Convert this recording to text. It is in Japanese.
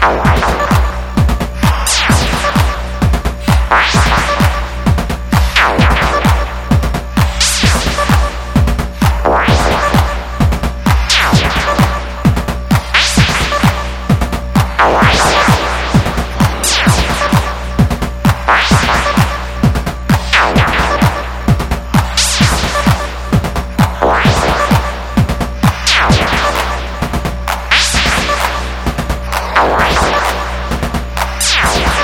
Bye. Ow.